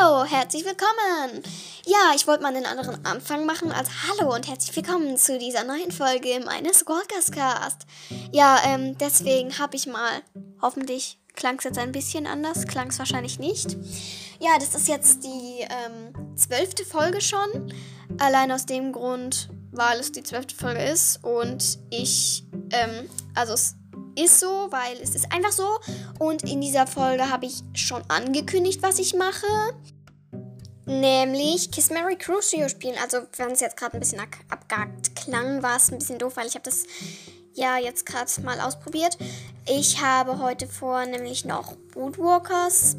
Hallo, herzlich willkommen. Ja, ich wollte mal einen anderen Anfang machen als Hallo und herzlich willkommen zu dieser neuen Folge meines Squawkers Cast. Ja, ähm, deswegen habe ich mal, hoffentlich klang es jetzt ein bisschen anders, klang es wahrscheinlich nicht. Ja, das ist jetzt die ähm, zwölfte Folge schon. Allein aus dem Grund, weil es die zwölfte Folge ist und ich, ähm, also es ist so, weil es ist einfach so. Und in dieser Folge habe ich schon angekündigt, was ich mache. Nämlich Kiss Mary Crucio spielen. Also, wenn es jetzt gerade ein bisschen abgehakt klang, war es ein bisschen doof, weil ich habe das ja jetzt gerade mal ausprobiert. Ich habe heute vor, nämlich noch Bootwalkers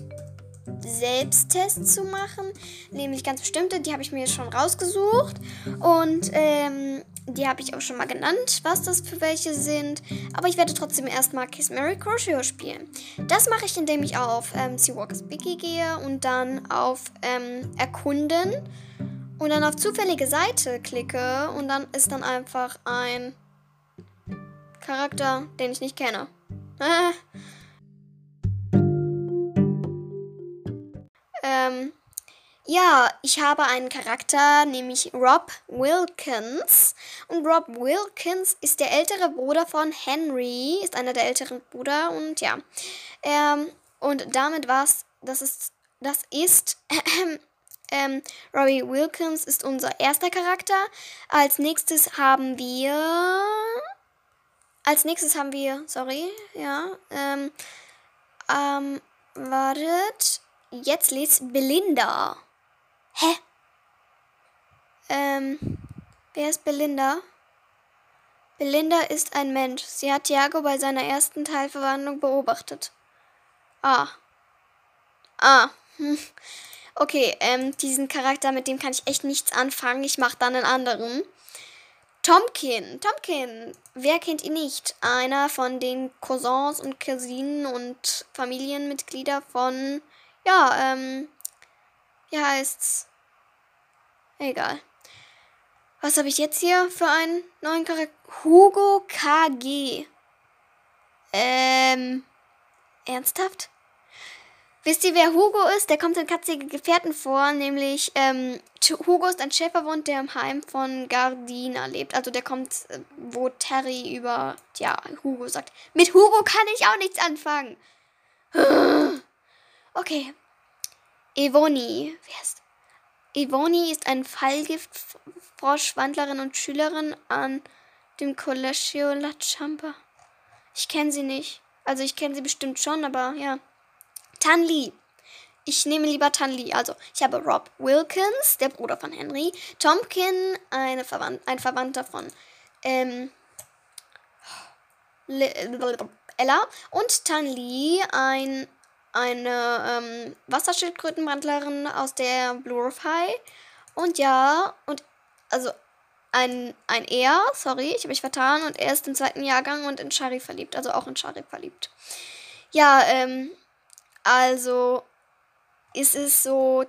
Selbsttests zu machen. Nämlich ganz bestimmte, die habe ich mir schon rausgesucht. Und ähm, die habe ich auch schon mal genannt, was das für welche sind. Aber ich werde trotzdem erstmal Kiss Mary Crochet spielen. Das mache ich, indem ich auf ähm, Seawalkers Biggie gehe und dann auf ähm, Erkunden und dann auf zufällige Seite klicke und dann ist dann einfach ein Charakter, den ich nicht kenne. ähm, ja, ich habe einen Charakter, nämlich Rob Wilkins. Und Rob Wilkins ist der ältere Bruder von Henry, ist einer der älteren Brüder und ja. Ähm, und damit war's, das ist, das ist, äh, ähm, Robbie Wilkins ist unser erster Charakter. Als nächstes haben wir, als nächstes haben wir, sorry, ja, ähm, ähm, wartet, jetzt liest Belinda. Hä? Ähm, wer ist Belinda? Belinda ist ein Mensch. Sie hat Thiago bei seiner ersten Teilverwandlung beobachtet. Ah. Ah. Hm. Okay, ähm, diesen Charakter, mit dem kann ich echt nichts anfangen. Ich mache dann einen anderen. Tomkin. Tomkin. Wer kennt ihn nicht? Einer von den Cousins und Cousinen und Familienmitglieder von, ja, ähm, wie heißt's? Egal. Was habe ich jetzt hier für einen neuen Charakter? Hugo KG. Ähm, ernsthaft? Wisst ihr, wer Hugo ist? Der kommt in Katzige Gefährten vor, nämlich ähm, Hugo ist ein Schäferhund, der im Heim von Gardina lebt. Also der kommt, äh, wo Terry über, ja, Hugo sagt. Mit Hugo kann ich auch nichts anfangen. Okay. Evoni. Wer ist? Evoni ist ein Fallgiftfroschwandlerin und Schülerin an dem Collegio La Champa. Ich kenne sie nicht. Also ich kenne sie bestimmt schon, aber ja. Tan Lee. Ich nehme lieber Tan Lee. Also, ich habe Rob Wilkins, der Bruder von Henry. Tomkin, eine Verwand ein Verwandter von ähm, Ella. Und Tan Lee, ein eine ähm, Wasserschildkrötenbrandlerin aus der Blue Roof High. Und ja, und also ein, ein Er, sorry, ich habe mich vertan, und er ist im zweiten Jahrgang und in Shari verliebt, also auch in Shari verliebt. Ja, ähm, also ist es so,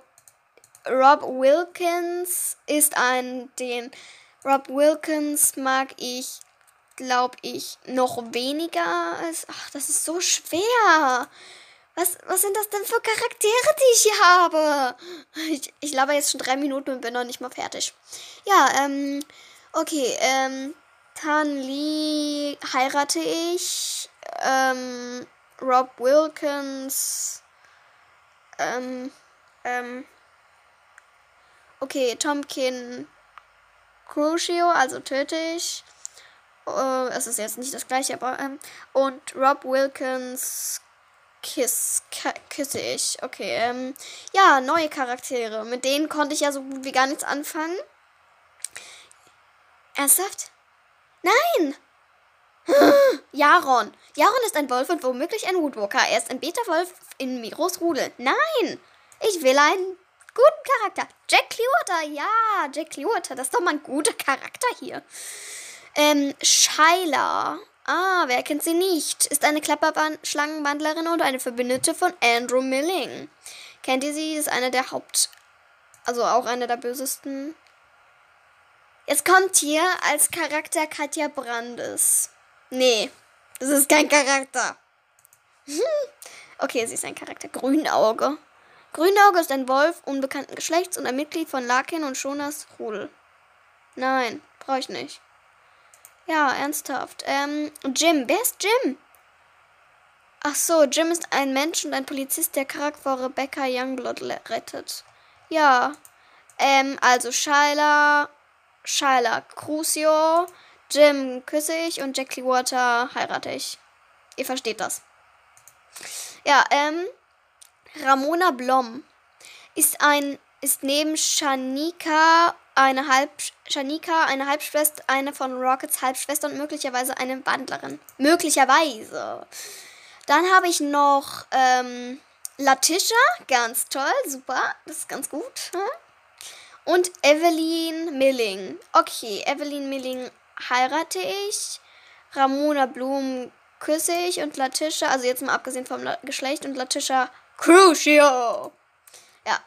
Rob Wilkins ist ein, den Rob Wilkins mag ich, glaube ich, noch weniger. Als, ach, das ist so schwer. Was, was sind das denn für Charaktere, die ich hier habe? Ich, ich laber jetzt schon drei Minuten und bin noch nicht mal fertig. Ja, ähm, okay, ähm, Tan Lee heirate ich. Ähm, Rob Wilkins. Ähm, ähm, okay, Tomkin Crucio, also töte ich. Uh, es ist jetzt nicht das gleiche, aber, ähm, und Rob Wilkins Kiss, küsse ich. Okay, ähm, ja, neue Charaktere. Mit denen konnte ich ja so gut wie gar nichts anfangen. Ernsthaft? Nein! Jaron. Jaron ist ein Wolf und womöglich ein Woodwalker. Er ist ein Beta-Wolf in Miros Rudel. Nein! Ich will einen guten Charakter. Jack Clearwater. Ja, Jack Clearwater. Das ist doch mal ein guter Charakter hier. Ähm, Shyla. Ah, wer kennt sie nicht? Ist eine Klapperschlangenwandlerin und eine Verbündete von Andrew Milling. Kennt ihr sie? Ist eine der Haupt... Also auch eine der bösesten. Jetzt kommt hier als Charakter Katja Brandes. Nee, das ist kein Charakter. okay, sie ist ein Charakter. Grünauge. Grünauge ist ein Wolf unbekannten Geschlechts und ein Mitglied von Lakin und Shonas Rudel. Nein, brauche ich nicht. Ja, ernsthaft. Ähm, Jim. Wer ist Jim? Ach so, Jim ist ein Mensch und ein Polizist, der Charakter Rebecca Youngblood rettet. Ja. Ähm, also Shyla, Shyla Crucio, Jim küsse ich und Jack Clearwater heirate ich. Ihr versteht das. Ja, ähm, Ramona Blom ist ein ist neben Shanika eine Halb Shanika eine Halbschwester, eine von Rockets Halbschwester und möglicherweise eine Wandlerin. Möglicherweise. Dann habe ich noch ähm, Latisha, ganz toll, super, das ist ganz gut. Hm? Und Evelyn Milling. Okay, Evelyn Milling heirate ich. Ramona Blum küsse ich und Latisha, also jetzt mal abgesehen vom Geschlecht und Latisha Crucio. Ja.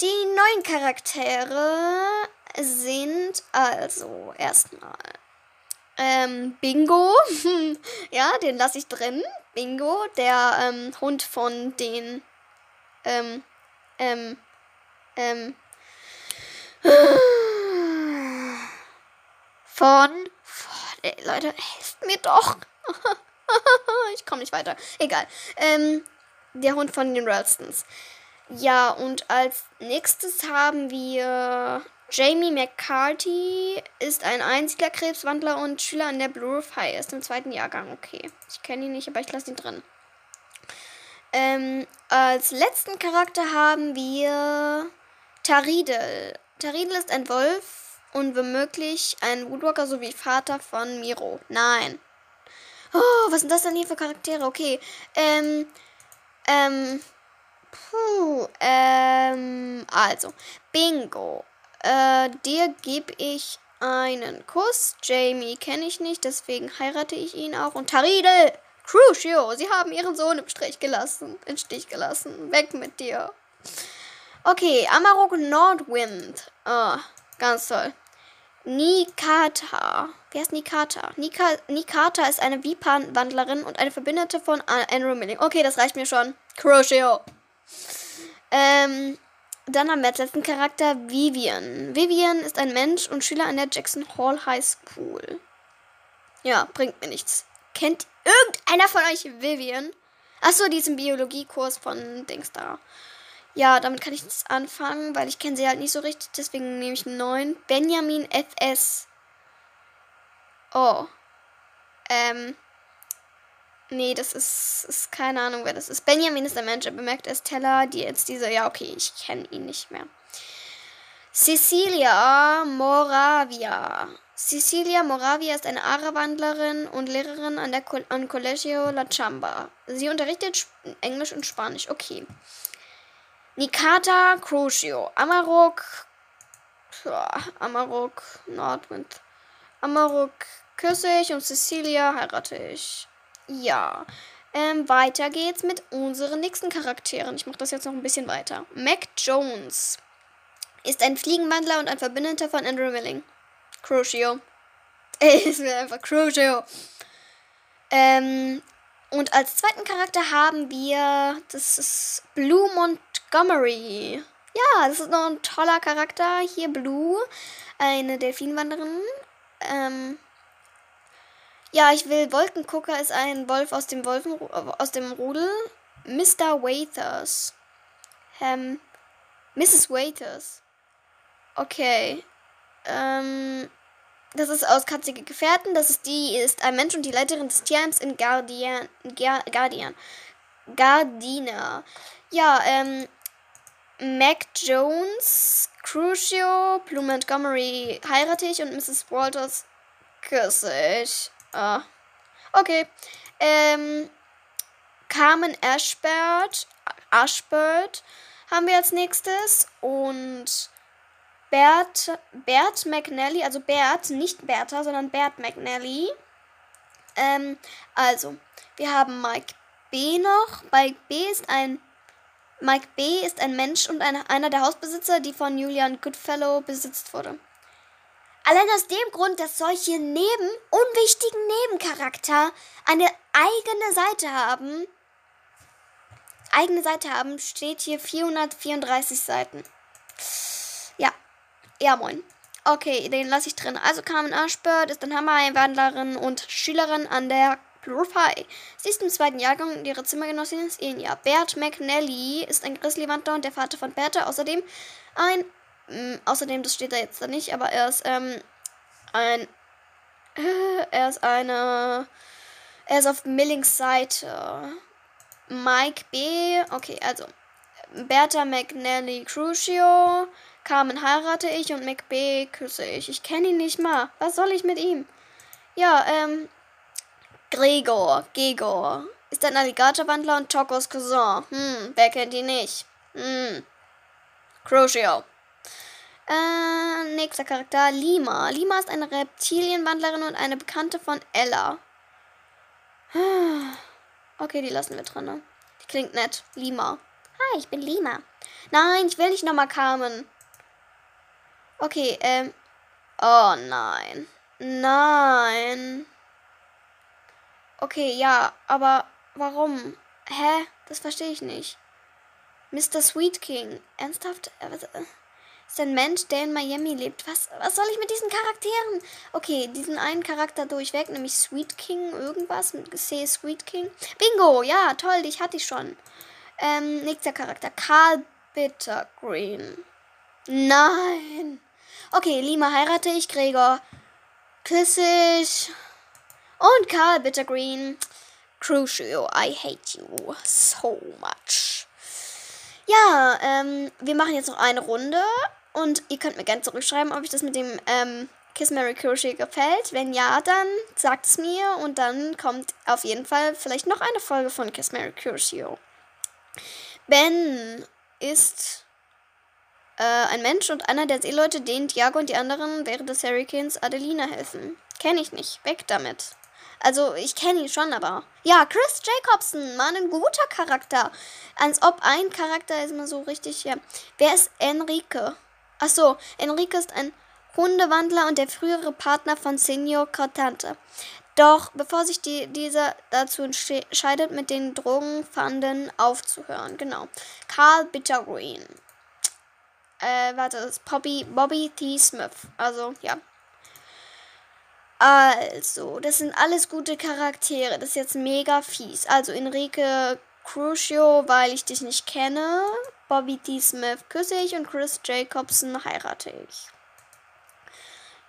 Die neuen Charaktere sind also erstmal ähm, Bingo. ja, den lasse ich drin. Bingo, der ähm, Hund von den ähm, ähm, ähm, von, von ey, Leute, helft mir doch. ich komme nicht weiter. Egal. Ähm, der Hund von den Ralstons. Ja, und als nächstes haben wir Jamie McCarthy ist ein einziger Krebswandler und Schüler an der Blue Roof High. Ist im zweiten Jahrgang. Okay. Ich kenne ihn nicht, aber ich lasse ihn drin. Ähm, als letzten Charakter haben wir Taridel. Taridel ist ein Wolf und womöglich ein Woodwalker sowie Vater von Miro. Nein. Oh, was sind das denn hier für Charaktere? Okay. Ähm, ähm, puh, ähm, also, Bingo. Äh, dir gebe ich einen Kuss. Jamie kenne ich nicht, deswegen heirate ich ihn auch. Und Taridel, Crucio, sie haben ihren Sohn im Strich gelassen, im Stich gelassen. Weg mit dir. Okay, Amarok Nordwind. Oh, ganz toll. Nikata. Wer ist Nikata? Nika, Nikata ist eine Vipan-Wandlerin und eine Verbündete von Andrew Milling. Okay, das reicht mir schon. Crucio. Ähm, dann haben wir als letzten Charakter Vivian. Vivian ist ein Mensch und Schüler an der Jackson Hall High School. Ja, bringt mir nichts. Kennt irgendeiner von euch Vivian? Achso, die ist im Biologiekurs von Dings da. Ja, damit kann ich nichts anfangen, weil ich kenne sie halt nicht so richtig. Deswegen nehme ich einen neuen. Benjamin FS. Oh. Ähm. Nee, das ist, ist keine Ahnung, wer das ist. Benjamin ist der Mensch, er bemerkt Estella, die jetzt diese, ja, okay, ich kenne ihn nicht mehr. Cecilia Moravia. Cecilia Moravia ist eine Ara-Wandlerin und Lehrerin an der Co an Colegio La Chamba. Sie unterrichtet Englisch und Spanisch. Okay. Nikata Crucio. Amarok. Amarok Nordwind. Amarok küsse ich und Cecilia heirate ich. Ja. Ähm, weiter geht's mit unseren nächsten Charakteren. Ich mache das jetzt noch ein bisschen weiter. Mac Jones ist ein Fliegenwandler und ein Verbündeter von Andrew Milling. Crucio. ist mir einfach Crucio. Ähm, und als zweiten Charakter haben wir, das ist Blue Montgomery. Ja, das ist noch ein toller Charakter. Hier Blue, eine Delfinwanderin. Ähm, ja, ich will Wolkengucker ist ein Wolf aus dem Wolfen aus dem Rudel. Mr. Waiters. Ähm, Mrs. Waiters. Okay. Ähm, das ist aus Katzige Gefährten. Das ist die ist ein Mensch und die Leiterin des Tierheims in Guardian. Guardian. Gardina. Ja, ähm, Mac Jones, Crucio, Blue Montgomery heirate ich und Mrs. Walters küsse ich. Ah. Okay. Ähm, Carmen Ashbird, Ashbird haben wir als nächstes. Und Bert, Bert McNally, also Bert, nicht Bertha, sondern Bert McNally. Ähm, also, wir haben Mike B noch. Mike B ist ein Mike B ist ein Mensch und eine, einer der Hausbesitzer, die von Julian Goodfellow besitzt wurde. Allein aus dem Grund, dass solche neben unwichtigen Nebencharakter eine eigene Seite haben. eigene Seite haben, steht hier 434 Seiten. Ja. Ja, moin. Okay, den lasse ich drin. Also Carmen Ashbird ist ein Hammer-Einwandlerin und Schülerin an der High. Sie ist im zweiten Jahrgang und ihre Zimmergenossin ist Enya. Bert McNally ist ein Grizzly-Wandler und der Vater von Bertha. Außerdem ein, mh, mm, außerdem, das steht da jetzt da nicht, aber er ist, ähm, ein, er ist eine, er ist auf Millings Seite. Mike B. Okay, also Bertha McNally Crucio. Carmen heirate ich und McB küsse ich. Ich kenne ihn nicht mal. Was soll ich mit ihm? Ja, ähm. Gregor, Gegor. Ist ein Alligatorwandler und Chocos Cousin. Hm, wer kennt ihn nicht? Hm. Crucio. Äh, nächster Charakter, Lima. Lima ist eine Reptilienwandlerin und eine Bekannte von Ella. Okay, die lassen wir drin. Ne? Die klingt nett. Lima. Hi, ich bin Lima. Nein, ich will nicht nochmal Carmen. Okay, ähm. Oh nein. Nein. Okay, ja, aber warum? Hä? Das verstehe ich nicht. Mr. Sweet King. Ernsthaft? Ist ein Mensch, der in Miami lebt. Was, was soll ich mit diesen Charakteren? Okay, diesen einen Charakter durchweg, nämlich Sweet King, irgendwas. Say Sweet King. Bingo, ja, toll, dich hatte ich schon. Ähm, nächster Charakter. Carl Bittergreen. Nein. Okay, Lima heirate ich, Gregor küsse ich. Und Carl Bittergreen. Crucio, I hate you so much. Ja, ähm, wir machen jetzt noch eine Runde. Und ihr könnt mir gerne zurückschreiben, ob euch das mit dem ähm, Kiss Mary Crochet gefällt. Wenn ja, dann sagt es mir. Und dann kommt auf jeden Fall vielleicht noch eine Folge von Kiss Mary Crochet. Ben ist äh, ein Mensch und einer der Seeleute, denen Tiago und die anderen während des Hurricanes Adelina helfen. Kenne ich nicht. Weg damit. Also, ich kenne ihn schon, aber. Ja, Chris Jacobson, Mann, ein guter Charakter. Als ob ein Charakter ist mal so richtig, ja. Wer ist Enrique? Achso, Enrique ist ein Hundewandler und der frühere Partner von Senior Cortante. Doch bevor sich die, dieser dazu entscheidet, mit den Drogenfanden aufzuhören. Genau. Carl Bittergreen äh, warte, das ist Bobby, Bobby T. Smith. Also, ja. Also, das sind alles gute Charaktere. Das ist jetzt mega fies. Also, Enrique Crucio, weil ich dich nicht kenne. Bobby T. Smith küsse ich und Chris Jacobson heirate ich.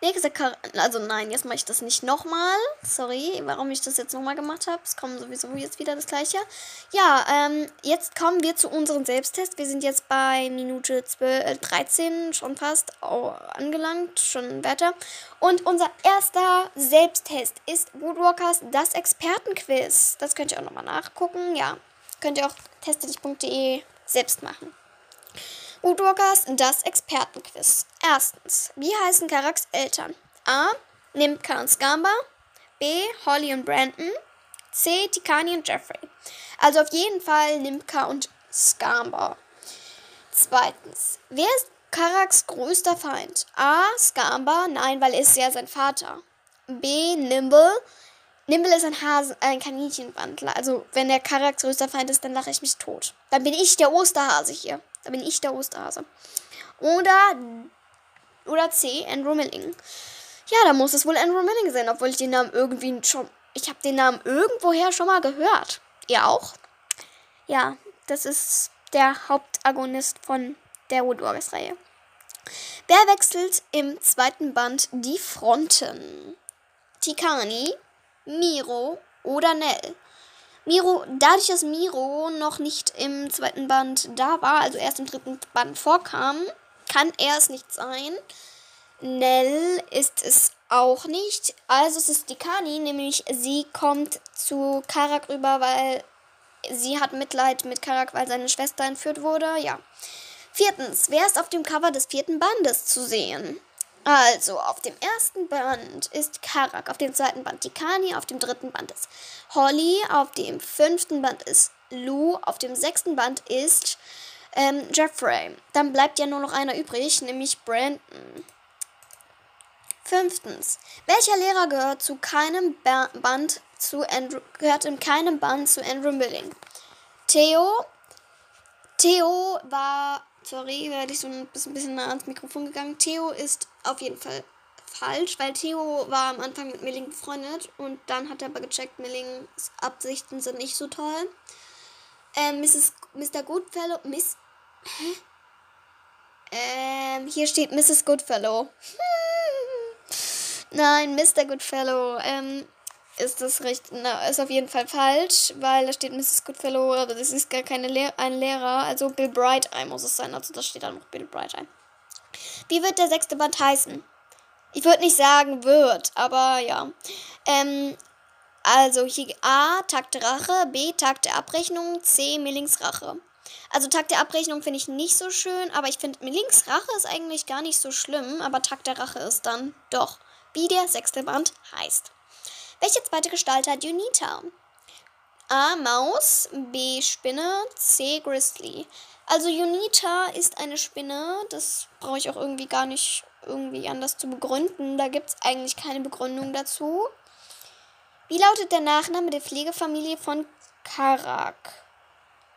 Nächster Charakter. Also nein, jetzt mache ich das nicht nochmal. Sorry, warum ich das jetzt nochmal gemacht habe. Es kommt sowieso jetzt wieder das gleiche. Ja, ähm, jetzt kommen wir zu unserem Selbsttest. Wir sind jetzt bei Minute 12, äh, 13 schon fast oh, angelangt, schon weiter. Und unser erster Selbsttest ist Woodwalkers das Expertenquiz. Das könnt ihr auch nochmal nachgucken. Ja, könnt ihr auch testedich.de selbst machen. Woodwalkers das Expertenquiz. Erstens, wie heißen Karaks Eltern? A. Nimka und Scamba. B. Holly und Brandon. C. Tikani und Jeffrey. Also auf jeden Fall Nimka und Scamba. Zweitens, wer ist Karaks größter Feind? A. Scamba, nein, weil er ist ja sein Vater. B. Nimble. Nimble ist ein Hase, ein Kaninchenwandler. Also, wenn der Karaks größter Feind ist, dann lache ich mich tot. Dann bin ich der Osterhase hier. Da bin ich der Osterhase. Oder, oder C, Andrew Milling. Ja, da muss es wohl Andrew Milling sein, obwohl ich den Namen irgendwie schon. Ich habe den Namen irgendwoher schon mal gehört. Ihr auch? Ja, das ist der Hauptagonist von der Woodwalkers-Reihe. Wer wechselt im zweiten Band die Fronten? Tikani, Miro oder Nell? Miro, dadurch, dass Miro noch nicht im zweiten Band da war, also erst im dritten Band vorkam, kann er es nicht sein. Nell ist es auch nicht. Also es ist die Kani, nämlich sie kommt zu Karak rüber, weil sie hat Mitleid mit Karak, weil seine Schwester entführt wurde. Ja. Viertens, wer ist auf dem Cover des vierten Bandes zu sehen? Also, auf dem ersten Band ist Karak, auf dem zweiten Band Tikani, auf dem dritten Band ist Holly, auf dem fünften Band ist Lou, auf dem sechsten Band ist ähm, Jeffrey. Dann bleibt ja nur noch einer übrig, nämlich Brandon. Fünftens. Welcher Lehrer gehört zu keinem Band zu Andrew, gehört in keinem Band zu Andrew Milling? Theo, Theo war, sorry, werde ich so ein bisschen, bisschen nah ans Mikrofon gegangen. Theo ist auf jeden Fall falsch, weil Theo war am Anfang mit Milling befreundet und dann hat er aber gecheckt, Millings Absichten sind nicht so toll. Ähm, Mrs. Mr. Goodfellow, Miss, hä? Ähm, hier steht Mrs. Goodfellow. Nein, Mr. Goodfellow. Ähm, ist das recht, na, ist auf jeden Fall falsch, weil da steht Mrs. Goodfellow, aber das ist gar keine Lehr ein Lehrer, also Bill Bright Eye muss es sein, also da steht dann noch Bill Bright Eye. Wie wird der sechste Band heißen? Ich würde nicht sagen wird, aber ja. Ähm, also hier A, Tag der Rache, B, Tag der Abrechnung, C, Millings Rache. Also Tag der Abrechnung finde ich nicht so schön, aber ich finde Millings Rache ist eigentlich gar nicht so schlimm, aber Tag der Rache ist dann doch, wie der sechste Band heißt. Welche zweite Gestalt hat Unita? A. Maus, B. Spinne, C. Grizzly. Also Unita ist eine Spinne, das brauche ich auch irgendwie gar nicht irgendwie anders zu begründen. Da gibt es eigentlich keine Begründung dazu. Wie lautet der Nachname der Pflegefamilie von Karak?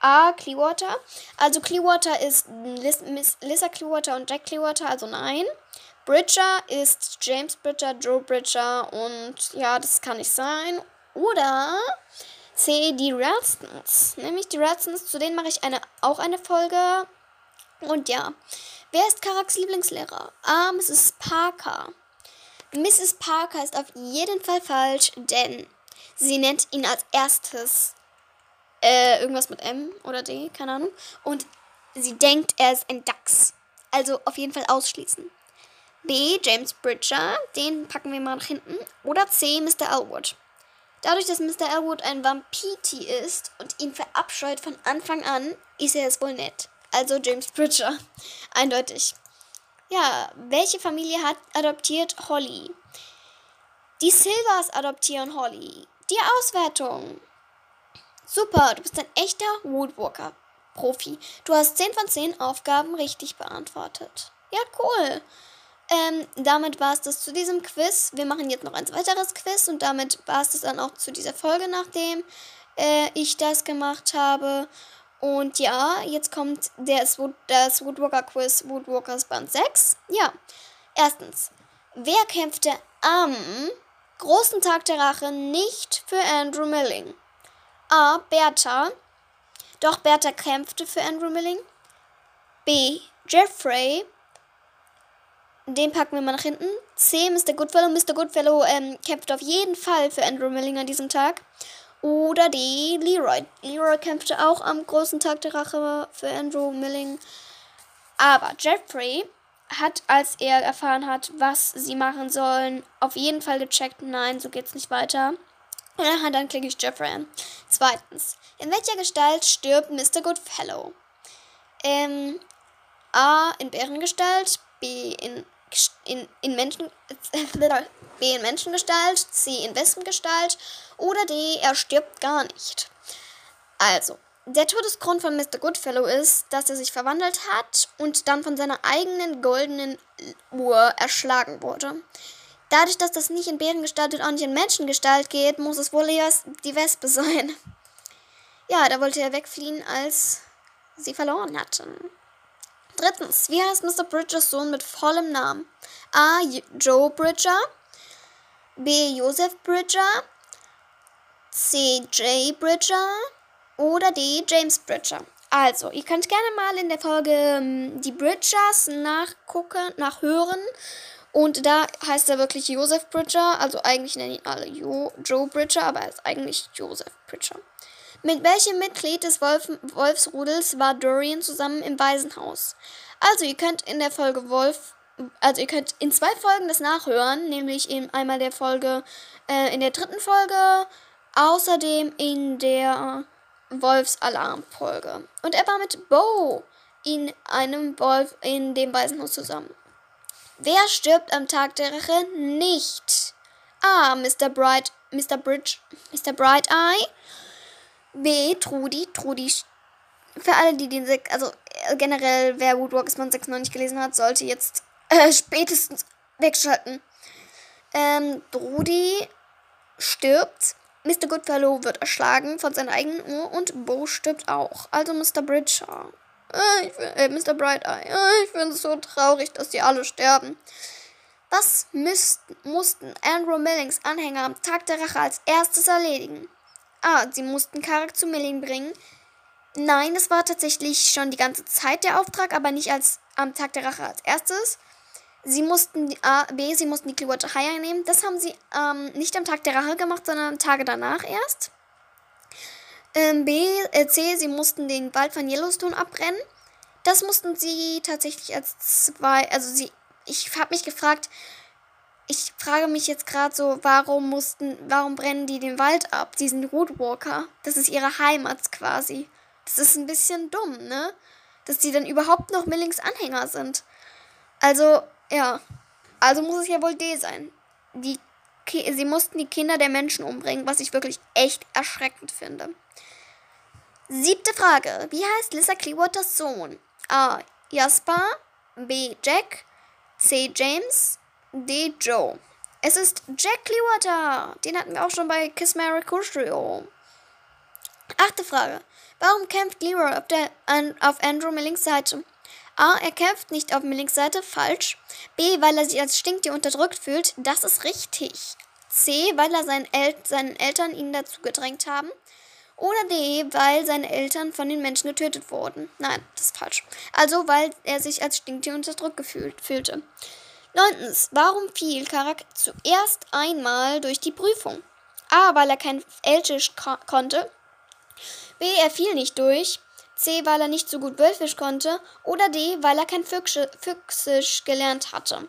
A. Clearwater. Also Clearwater ist Liz, Lisa Clearwater und Jack Clearwater, also nein. Bridger ist James Bridger, Joe Bridger und ja, das kann nicht sein. Oder C, die Ralstons. Nämlich die Ralstons, zu denen mache ich eine, auch eine Folge. Und ja, wer ist Karaks Lieblingslehrer? A, Mrs. Parker. Mrs. Parker ist auf jeden Fall falsch, denn sie nennt ihn als erstes äh, irgendwas mit M oder D, keine Ahnung. Und sie denkt, er ist ein Dachs. Also auf jeden Fall ausschließen. B. James Bridger, den packen wir mal nach hinten. Oder C. Mr. Elwood. Dadurch, dass Mr. Elwood ein Vampiti ist und ihn verabscheut von Anfang an, ist er es wohl nett. Also James Bridger. Eindeutig. Ja, welche Familie hat adoptiert Holly? Die Silvers adoptieren Holly. Die Auswertung. Super, du bist ein echter Woodwalker-Profi. Du hast 10 von 10 Aufgaben richtig beantwortet. Ja, cool. Ähm, damit war es das zu diesem Quiz. Wir machen jetzt noch ein weiteres Quiz und damit war es das dann auch zu dieser Folge, nachdem äh, ich das gemacht habe. Und ja, jetzt kommt das, das Woodwalker Quiz Woodwalkers Band 6. Ja, erstens, wer kämpfte am großen Tag der Rache nicht für Andrew Milling? A. Bertha. Doch Bertha kämpfte für Andrew Milling. B. Jeffrey. Den packen wir mal nach hinten. C, Mr. Goodfellow. Mr. Goodfellow ähm, kämpft auf jeden Fall für Andrew Milling an diesem Tag. Oder D, Leroy. Leroy kämpfte auch am großen Tag der Rache für Andrew Milling. Aber Jeffrey hat, als er erfahren hat, was sie machen sollen, auf jeden Fall gecheckt, nein, so geht's nicht weiter. Und dann klicke ich Jeffrey an. Zweitens, in welcher Gestalt stirbt Mr. Goodfellow? Ähm, A in Bärengestalt, B in in, in Menschen, B in Menschengestalt, C in Wespengestalt oder D, er stirbt gar nicht. Also, der Todesgrund von Mr. Goodfellow ist, dass er sich verwandelt hat und dann von seiner eigenen goldenen Uhr erschlagen wurde. Dadurch, dass das nicht in Bärengestalt und auch nicht in Menschengestalt geht, muss es wohl eher die Wespe sein. Ja, da wollte er wegfliehen, als sie verloren hatten. Drittens, wie heißt Mr. Bridgers Sohn mit vollem Namen? A. Joe Bridger. B. Joseph Bridger. C. J. Bridger. Oder D. James Bridger. Also, ihr könnt gerne mal in der Folge ähm, die Bridgers nachgucken, nachhören. Und da heißt er wirklich Joseph Bridger. Also eigentlich nennen ihn alle jo Joe Bridger, aber er ist eigentlich Joseph Bridger. Mit welchem Mitglied des Wolf Wolfsrudels war Dorian zusammen im Waisenhaus? Also, ihr könnt in der Folge Wolf, also ihr könnt in zwei Folgen das nachhören, nämlich in einmal der Folge, äh, in der dritten Folge, außerdem in der Wolfsalarm-Folge. Und er war mit Bo in einem Wolf in dem Waisenhaus zusammen. Wer stirbt am Tag der Rache nicht? A. Mr. Bright, Mr. Bridge, Mr. Bright Eye. B. Trudi. Trudi. Für alle, die den Sek also äh, generell, wer Woodwalkers Band 6 noch nicht gelesen hat, sollte jetzt äh, spätestens wegschalten. Ähm, Trudi stirbt. Mr. Goodfellow wird erschlagen von seiner eigenen Uhr und Bo stirbt auch. Also Mr. Bridger. Äh, äh, Mr. Bright Eye. Äh, ich finde es so traurig, dass die alle sterben. Was müssten, mussten Andrew Millings Anhänger am Tag der Rache als erstes erledigen? A. Sie mussten Karak zu Milling bringen. Nein, das war tatsächlich schon die ganze Zeit der Auftrag, aber nicht als am Tag der Rache als erstes. Sie mussten A, B, sie mussten die Clearwater High einnehmen. Das haben sie ähm, nicht am Tag der Rache gemacht, sondern Tage danach erst. Ähm, B, äh, C, sie mussten den Wald von Yellowstone abbrennen. Das mussten sie tatsächlich als zwei, also sie, ich habe mich gefragt, ich frage mich jetzt gerade so, warum mussten, warum brennen die den Wald ab? Die sind Roadwalker. Das ist ihre Heimat quasi. Das ist ein bisschen dumm, ne? Dass die dann überhaupt noch Millings Anhänger sind. Also, ja. Also muss es ja wohl D sein. Die Ki sie mussten die Kinder der Menschen umbringen, was ich wirklich echt erschreckend finde. Siebte Frage. Wie heißt Lisa Clearwaters Sohn? A. Jasper. B. Jack. C. James. D. Joe. Es ist Jack Clearwater. Den hatten wir auch schon bei Kiss Mary Trio. Achte Frage. Warum kämpft Leroy auf, der, an, auf Andrew Millings Seite? A. Er kämpft nicht auf Millings Seite. Falsch. B. Weil er sich als Stinktier unterdrückt fühlt. Das ist richtig. C. Weil er seinen, El seinen Eltern ihn dazu gedrängt haben. Oder D. Weil seine Eltern von den Menschen getötet wurden. Nein, das ist falsch. Also, weil er sich als Stinktier unterdrückt gefühlt, fühlte. Neuntens. Warum fiel Karak zuerst einmal durch die Prüfung? A. Weil er kein Elchisch konnte. B. Er fiel nicht durch. C. Weil er nicht so gut Wölfisch konnte. Oder D. Weil er kein Füchsisch gelernt hatte.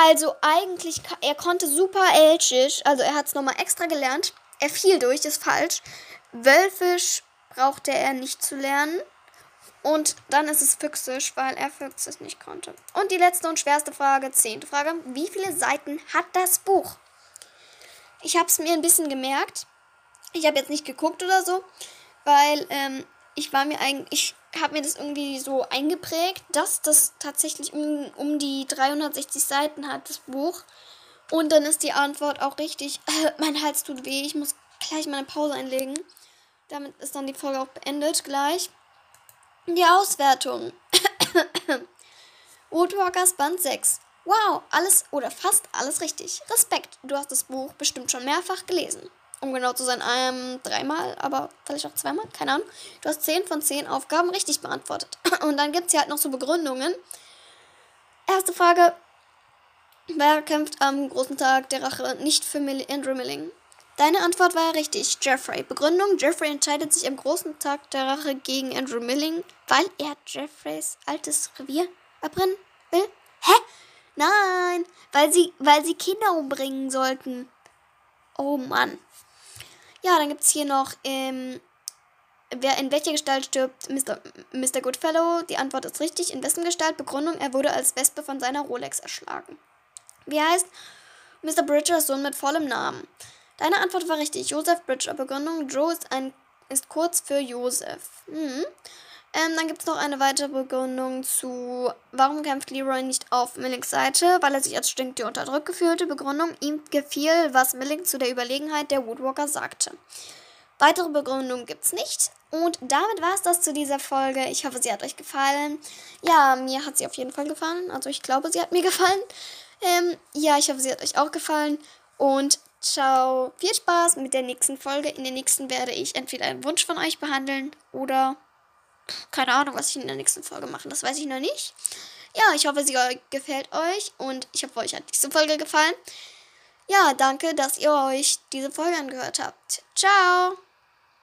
Also eigentlich, er konnte super Elchisch, also er hat es nochmal extra gelernt. Er fiel durch, ist falsch. Wölfisch brauchte er nicht zu lernen. Und dann ist es Füchsisch, weil er Füchsisch nicht konnte. Und die letzte und schwerste Frage, zehnte Frage. Wie viele Seiten hat das Buch? Ich habe es mir ein bisschen gemerkt. Ich habe jetzt nicht geguckt oder so, weil ähm, ich war mir eigentlich, ich habe mir das irgendwie so eingeprägt, dass das tatsächlich um, um die 360 Seiten hat, das Buch. Und dann ist die Antwort auch richtig. Äh, mein Hals tut weh, ich muss gleich mal eine Pause einlegen. Damit ist dann die Folge auch beendet gleich. Die Auswertung. Woodwalkers Band 6. Wow, alles oder fast alles richtig. Respekt, du hast das Buch bestimmt schon mehrfach gelesen um genau zu sein, ähm, dreimal, aber vielleicht auch zweimal, keine Ahnung. Du hast 10 von 10 Aufgaben richtig beantwortet. Und dann gibt es hier halt noch so Begründungen. Erste Frage. Wer kämpft am großen Tag der Rache nicht für Mill Andrew Milling? Deine Antwort war richtig. Jeffrey. Begründung. Jeffrey entscheidet sich am großen Tag der Rache gegen Andrew Milling, weil er Jeffreys altes Revier abbrennen will. Hä? Nein, weil sie, weil sie Kinder umbringen sollten. Oh Mann. Ja, dann gibt es hier noch, ähm, wer in welcher Gestalt stirbt Mr. Mr. Goodfellow? Die Antwort ist richtig. In wessen Gestalt? Begründung, er wurde als Wespe von seiner Rolex erschlagen. Wie heißt Mr. Bridgers Sohn mit vollem Namen? Deine Antwort war richtig. Joseph Bridger. Begründung, Joe ist, ein, ist kurz für Joseph. Mhm. Ähm, dann gibt es noch eine weitere Begründung zu, warum kämpft Leroy nicht auf Millings Seite, weil er sich als Stinktier unterdrückt gefühlte. Begründung, ihm gefiel, was Milling zu der Überlegenheit der Woodwalker sagte. Weitere Begründung gibt es nicht. Und damit war es das zu dieser Folge. Ich hoffe, sie hat euch gefallen. Ja, mir hat sie auf jeden Fall gefallen. Also ich glaube, sie hat mir gefallen. Ähm, ja, ich hoffe, sie hat euch auch gefallen. Und ciao. Viel Spaß mit der nächsten Folge. In der nächsten werde ich entweder einen Wunsch von euch behandeln oder keine Ahnung, was ich in der nächsten Folge mache. Das weiß ich noch nicht. Ja, ich hoffe, sie gefällt euch und ich hoffe, euch hat diese Folge gefallen. Ja, danke, dass ihr euch diese Folge angehört habt. Ciao!